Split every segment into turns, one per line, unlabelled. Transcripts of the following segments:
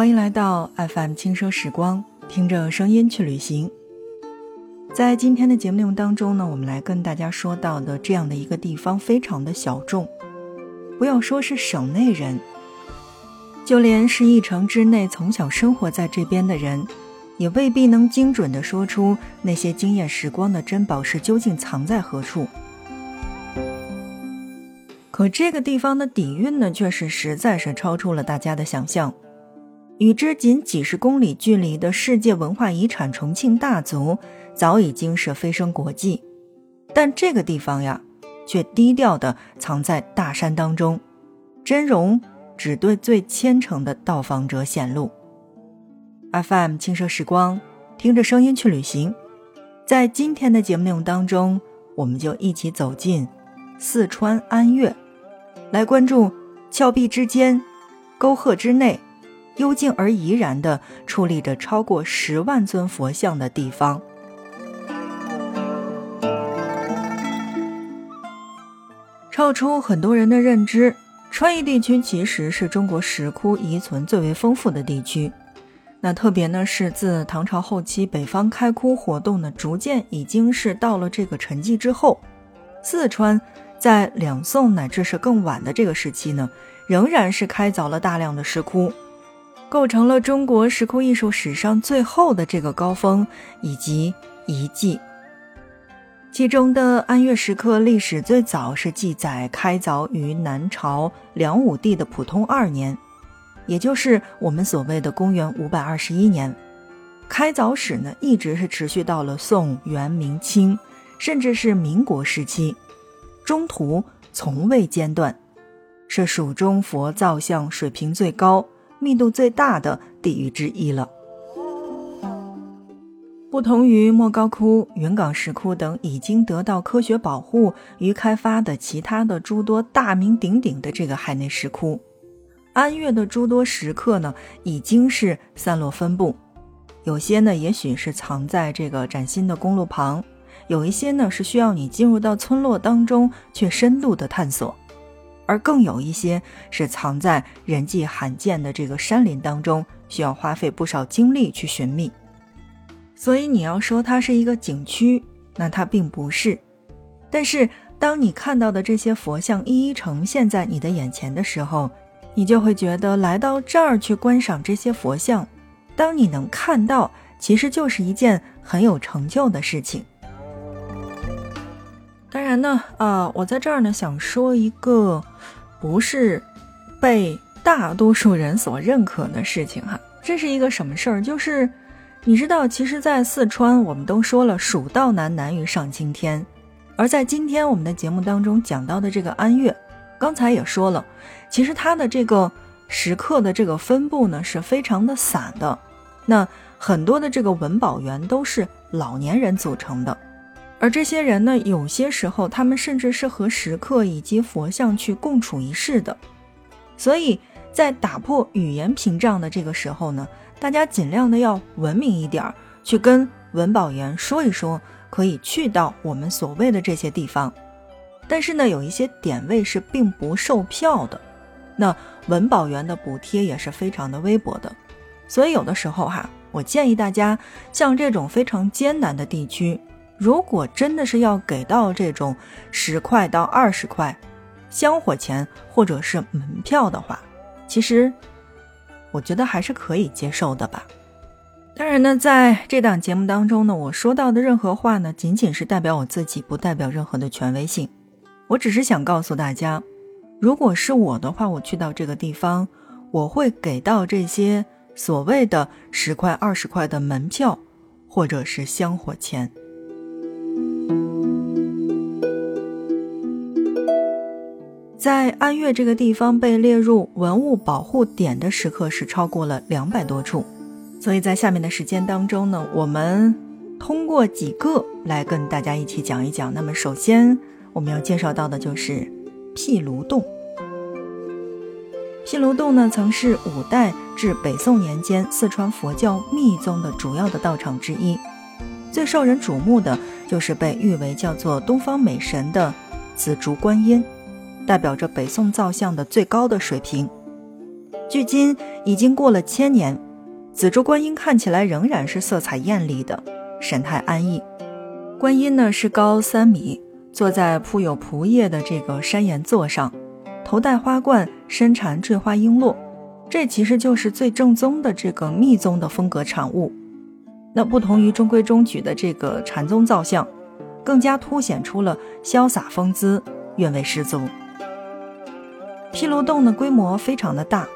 欢迎来到 FM 轻奢时光，听着声音去旅行。在今天的节目内容当中呢，我们来跟大家说到的这样的一个地方非常的小众，不要说是省内人，就连是一城之内从小生活在这边的人，也未必能精准的说出那些惊艳时光的珍宝是究竟藏在何处。可这个地方的底蕴呢，却是实在是超出了大家的想象。与之仅几十公里距离的世界文化遗产重庆大足，早已经是飞升国际，但这个地方呀，却低调的藏在大山当中，真容只对最虔诚的到访者显露。FM 轻奢时光，听着声音去旅行，在今天的节目内容当中，我们就一起走进四川安岳，来关注峭壁之间，沟壑之内。幽静而怡然地矗立着超过十万尊佛像的地方。超出很多人的认知，川渝地区其实是中国石窟遗存最为丰富的地区。那特别呢，是自唐朝后期北方开窟活动呢，逐渐已经是到了这个沉寂之后，四川在两宋乃至是更晚的这个时期呢，仍然是开凿了大量的石窟。构成了中国石窟艺术史上最后的这个高峰以及遗迹。其中的安岳石刻历史最早是记载开凿于南朝梁武帝的普通二年，也就是我们所谓的公元五百二十一年。开凿史呢，一直是持续到了宋、元、明清，甚至是民国时期，中途从未间断，是蜀中佛造像水平最高。密度最大的地域之一了。不同于莫高窟、云冈石窟等已经得到科学保护与开发的其他的诸多大名鼎鼎的这个海内石窟，安岳的诸多石刻呢，已经是散落分布，有些呢，也许是藏在这个崭新的公路旁，有一些呢，是需要你进入到村落当中去深度的探索。而更有一些是藏在人迹罕见的这个山林当中，需要花费不少精力去寻觅。所以你要说它是一个景区，那它并不是。但是当你看到的这些佛像一一呈现在你的眼前的时候，你就会觉得来到这儿去观赏这些佛像，当你能看到，其实就是一件很有成就的事情。当然呢，啊，我在这儿呢想说一个，不是被大多数人所认可的事情哈。这是一个什么事儿？就是你知道，其实，在四川，我们都说了“蜀道难，难于上青天”。而在今天我们的节目当中讲到的这个安岳，刚才也说了，其实它的这个石刻的这个分布呢是非常的散的。那很多的这个文保员都是老年人组成的。而这些人呢，有些时候他们甚至是和石刻以及佛像去共处一室的，所以在打破语言屏障的这个时候呢，大家尽量的要文明一点儿，去跟文保员说一说，可以去到我们所谓的这些地方。但是呢，有一些点位是并不售票的，那文保员的补贴也是非常的微薄的，所以有的时候哈，我建议大家像这种非常艰难的地区。如果真的是要给到这种十块到二十块香火钱或者是门票的话，其实我觉得还是可以接受的吧。当然呢，在这档节目当中呢，我说到的任何话呢，仅仅是代表我自己，不代表任何的权威性。我只是想告诉大家，如果是我的话，我去到这个地方，我会给到这些所谓的十块、二十块的门票或者是香火钱。在安岳这个地方被列入文物保护点的时刻是超过了两百多处，所以在下面的时间当中呢，我们通过几个来跟大家一起讲一讲。那么首先我们要介绍到的就是毗卢洞。毗卢洞呢，曾是五代至北宋年间四川佛教密宗的主要的道场之一，最受人瞩目的就是被誉为叫做东方美神的紫竹观音。代表着北宋造像的最高的水平，距今已经过了千年，紫竹观音看起来仍然是色彩艳丽的，神态安逸。观音呢是高三米，坐在铺有蒲叶的这个山岩座上，头戴花冠，身缠坠花璎珞，这其实就是最正宗的这个密宗的风格产物。那不同于中规中矩的这个禅宗造像，更加凸显出了潇洒风姿，韵味十足。毗卢洞的规模非常的大。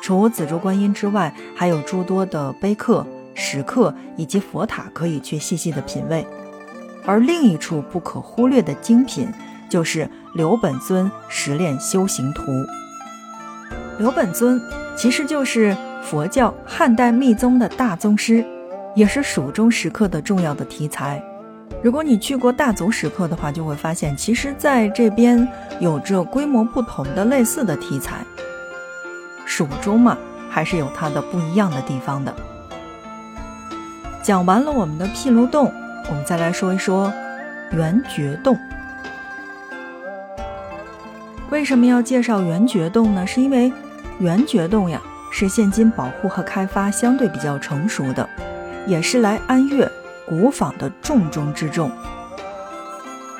除紫竹观音之外，还有诸多的碑刻、石刻以及佛塔可以去细细的品味。而另一处不可忽略的精品，就是刘本尊十炼修行图。刘本尊其实就是佛教汉代密宗的大宗师，也是蜀中石刻的重要的题材。如果你去过大足石刻的话，就会发现，其实在这边有着规模不同的类似的题材。蜀中嘛，还是有它的不一样的地方的。讲完了我们的毗卢洞，我们再来说一说圆觉洞。为什么要介绍圆觉洞呢？是因为圆觉洞呀，是现今保护和开发相对比较成熟的，也是来安岳古坊的重中之重。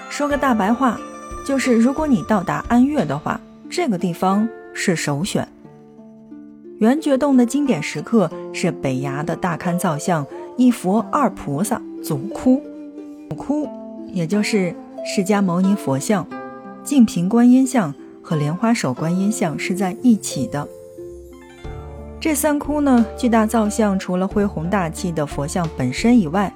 说个大白话，就是如果你到达安岳的话，这个地方是首选。圆觉洞的经典石刻是北崖的大龛造像一佛二菩萨足窟，窟也就是释迦牟尼佛像、净瓶观音像和莲花手观音像是在一起的。这三窟呢，巨大造像除了恢宏大气的佛像本身以外，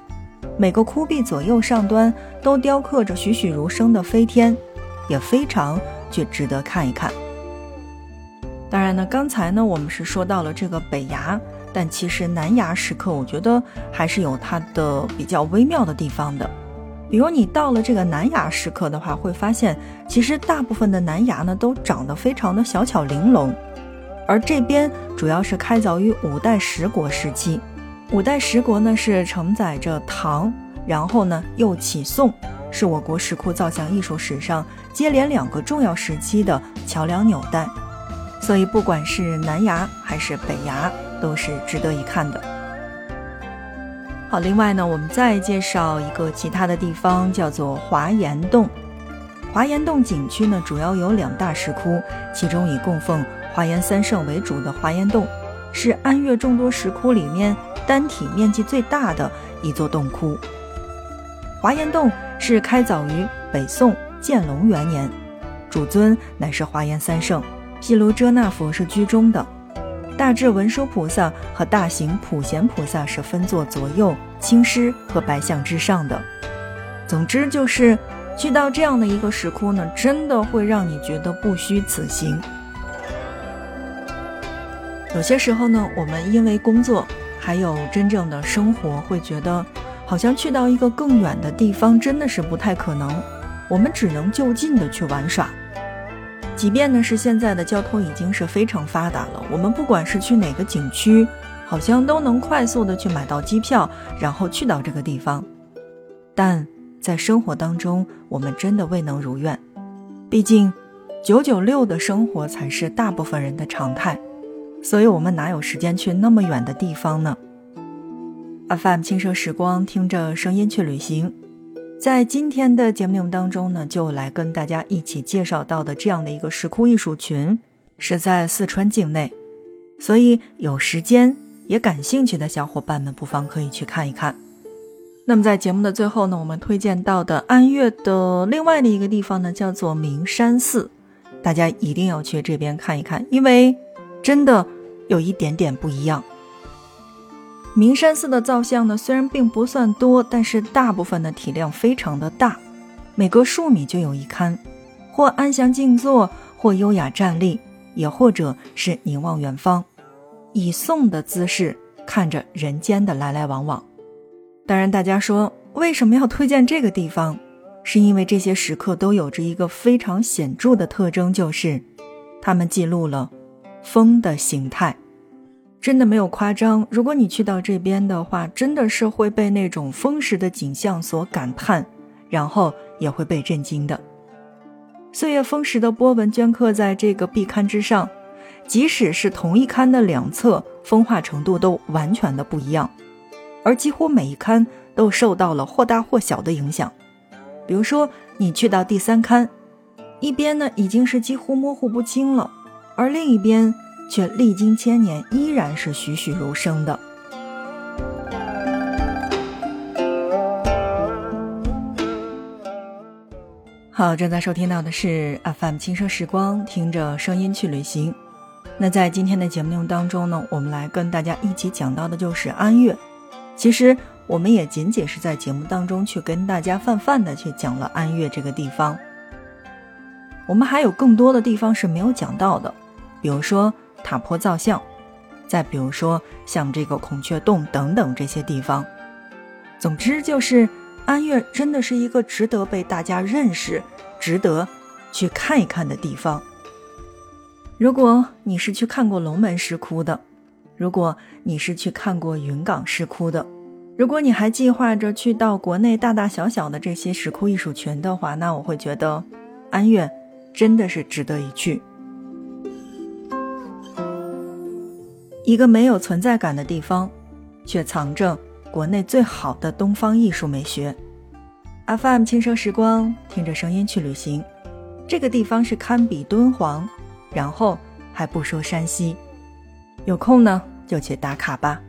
每个窟壁左右上端都雕刻着栩栩如生的飞天，也非常去值得看一看。当然呢，刚才呢我们是说到了这个北崖，但其实南崖石刻，我觉得还是有它的比较微妙的地方的。比如你到了这个南崖石刻的话，会发现其实大部分的南崖呢都长得非常的小巧玲珑，而这边主要是开凿于五代十国时期。五代十国呢是承载着唐，然后呢又起宋，是我国石窟造像艺术史上接连两个重要时期的桥梁纽带。所以，不管是南崖还是北崖，都是值得一看的。好，另外呢，我们再介绍一个其他的地方，叫做华严洞。华严洞景区呢，主要有两大石窟，其中以供奉华严三圣为主的华严洞，是安岳众多石窟里面单体面积最大的一座洞窟。华严洞是开凿于北宋建隆元年，主尊乃是华严三圣。毗卢遮那佛是居中的，大智文殊菩萨和大行普贤菩萨是分坐左右青狮和白象之上的。总之就是去到这样的一个石窟呢，真的会让你觉得不虚此行。有些时候呢，我们因为工作还有真正的生活，会觉得好像去到一个更远的地方真的是不太可能，我们只能就近的去玩耍。即便呢是现在的交通已经是非常发达了，我们不管是去哪个景区，好像都能快速的去买到机票，然后去到这个地方。但在生活当中，我们真的未能如愿。毕竟，九九六的生活才是大部分人的常态，所以我们哪有时间去那么远的地方呢？FM 轻奢时光，听着声音去旅行。在今天的节目当中呢，就来跟大家一起介绍到的这样的一个石窟艺术群，是在四川境内，所以有时间也感兴趣的小伙伴们，不妨可以去看一看。那么在节目的最后呢，我们推荐到的安岳的另外的一个地方呢，叫做明山寺，大家一定要去这边看一看，因为真的有一点点不一样。明山寺的造像呢，虽然并不算多，但是大部分的体量非常的大，每隔数米就有一龛，或安详静坐，或优雅站立，也或者是凝望远方，以颂的姿势看着人间的来来往往。当然，大家说为什么要推荐这个地方？是因为这些石刻都有着一个非常显著的特征，就是它们记录了风的形态。真的没有夸张，如果你去到这边的话，真的是会被那种风蚀的景象所感叹，然后也会被震惊的。岁月风蚀的波纹镌刻在这个壁龛之上，即使是同一龛的两侧，风化程度都完全的不一样，而几乎每一龛都受到了或大或小的影响。比如说，你去到第三龛，一边呢已经是几乎模糊不清了，而另一边却历经千年依然是栩栩如生的。好，正在收听到的是 FM 轻奢时光，听着声音去旅行。那在今天的节目内容当中呢，我们来跟大家一起讲到的就是安岳。其实我们也仅仅是在节目当中去跟大家泛泛的去讲了安岳这个地方。我们还有更多的地方是没有讲到的，比如说塔坡造像，再比如说像这个孔雀洞等等这些地方。总之就是。安岳真的是一个值得被大家认识、值得去看一看的地方。如果你是去看过龙门石窟的，如果你是去看过云冈石窟的，如果你还计划着去到国内大大小小的这些石窟艺术群的话，那我会觉得安岳真的是值得一去。一个没有存在感的地方，却藏着。国内最好的东方艺术美学，FM 轻声时光，听着声音去旅行。这个地方是堪比敦煌，然后还不说山西。有空呢就去打卡吧。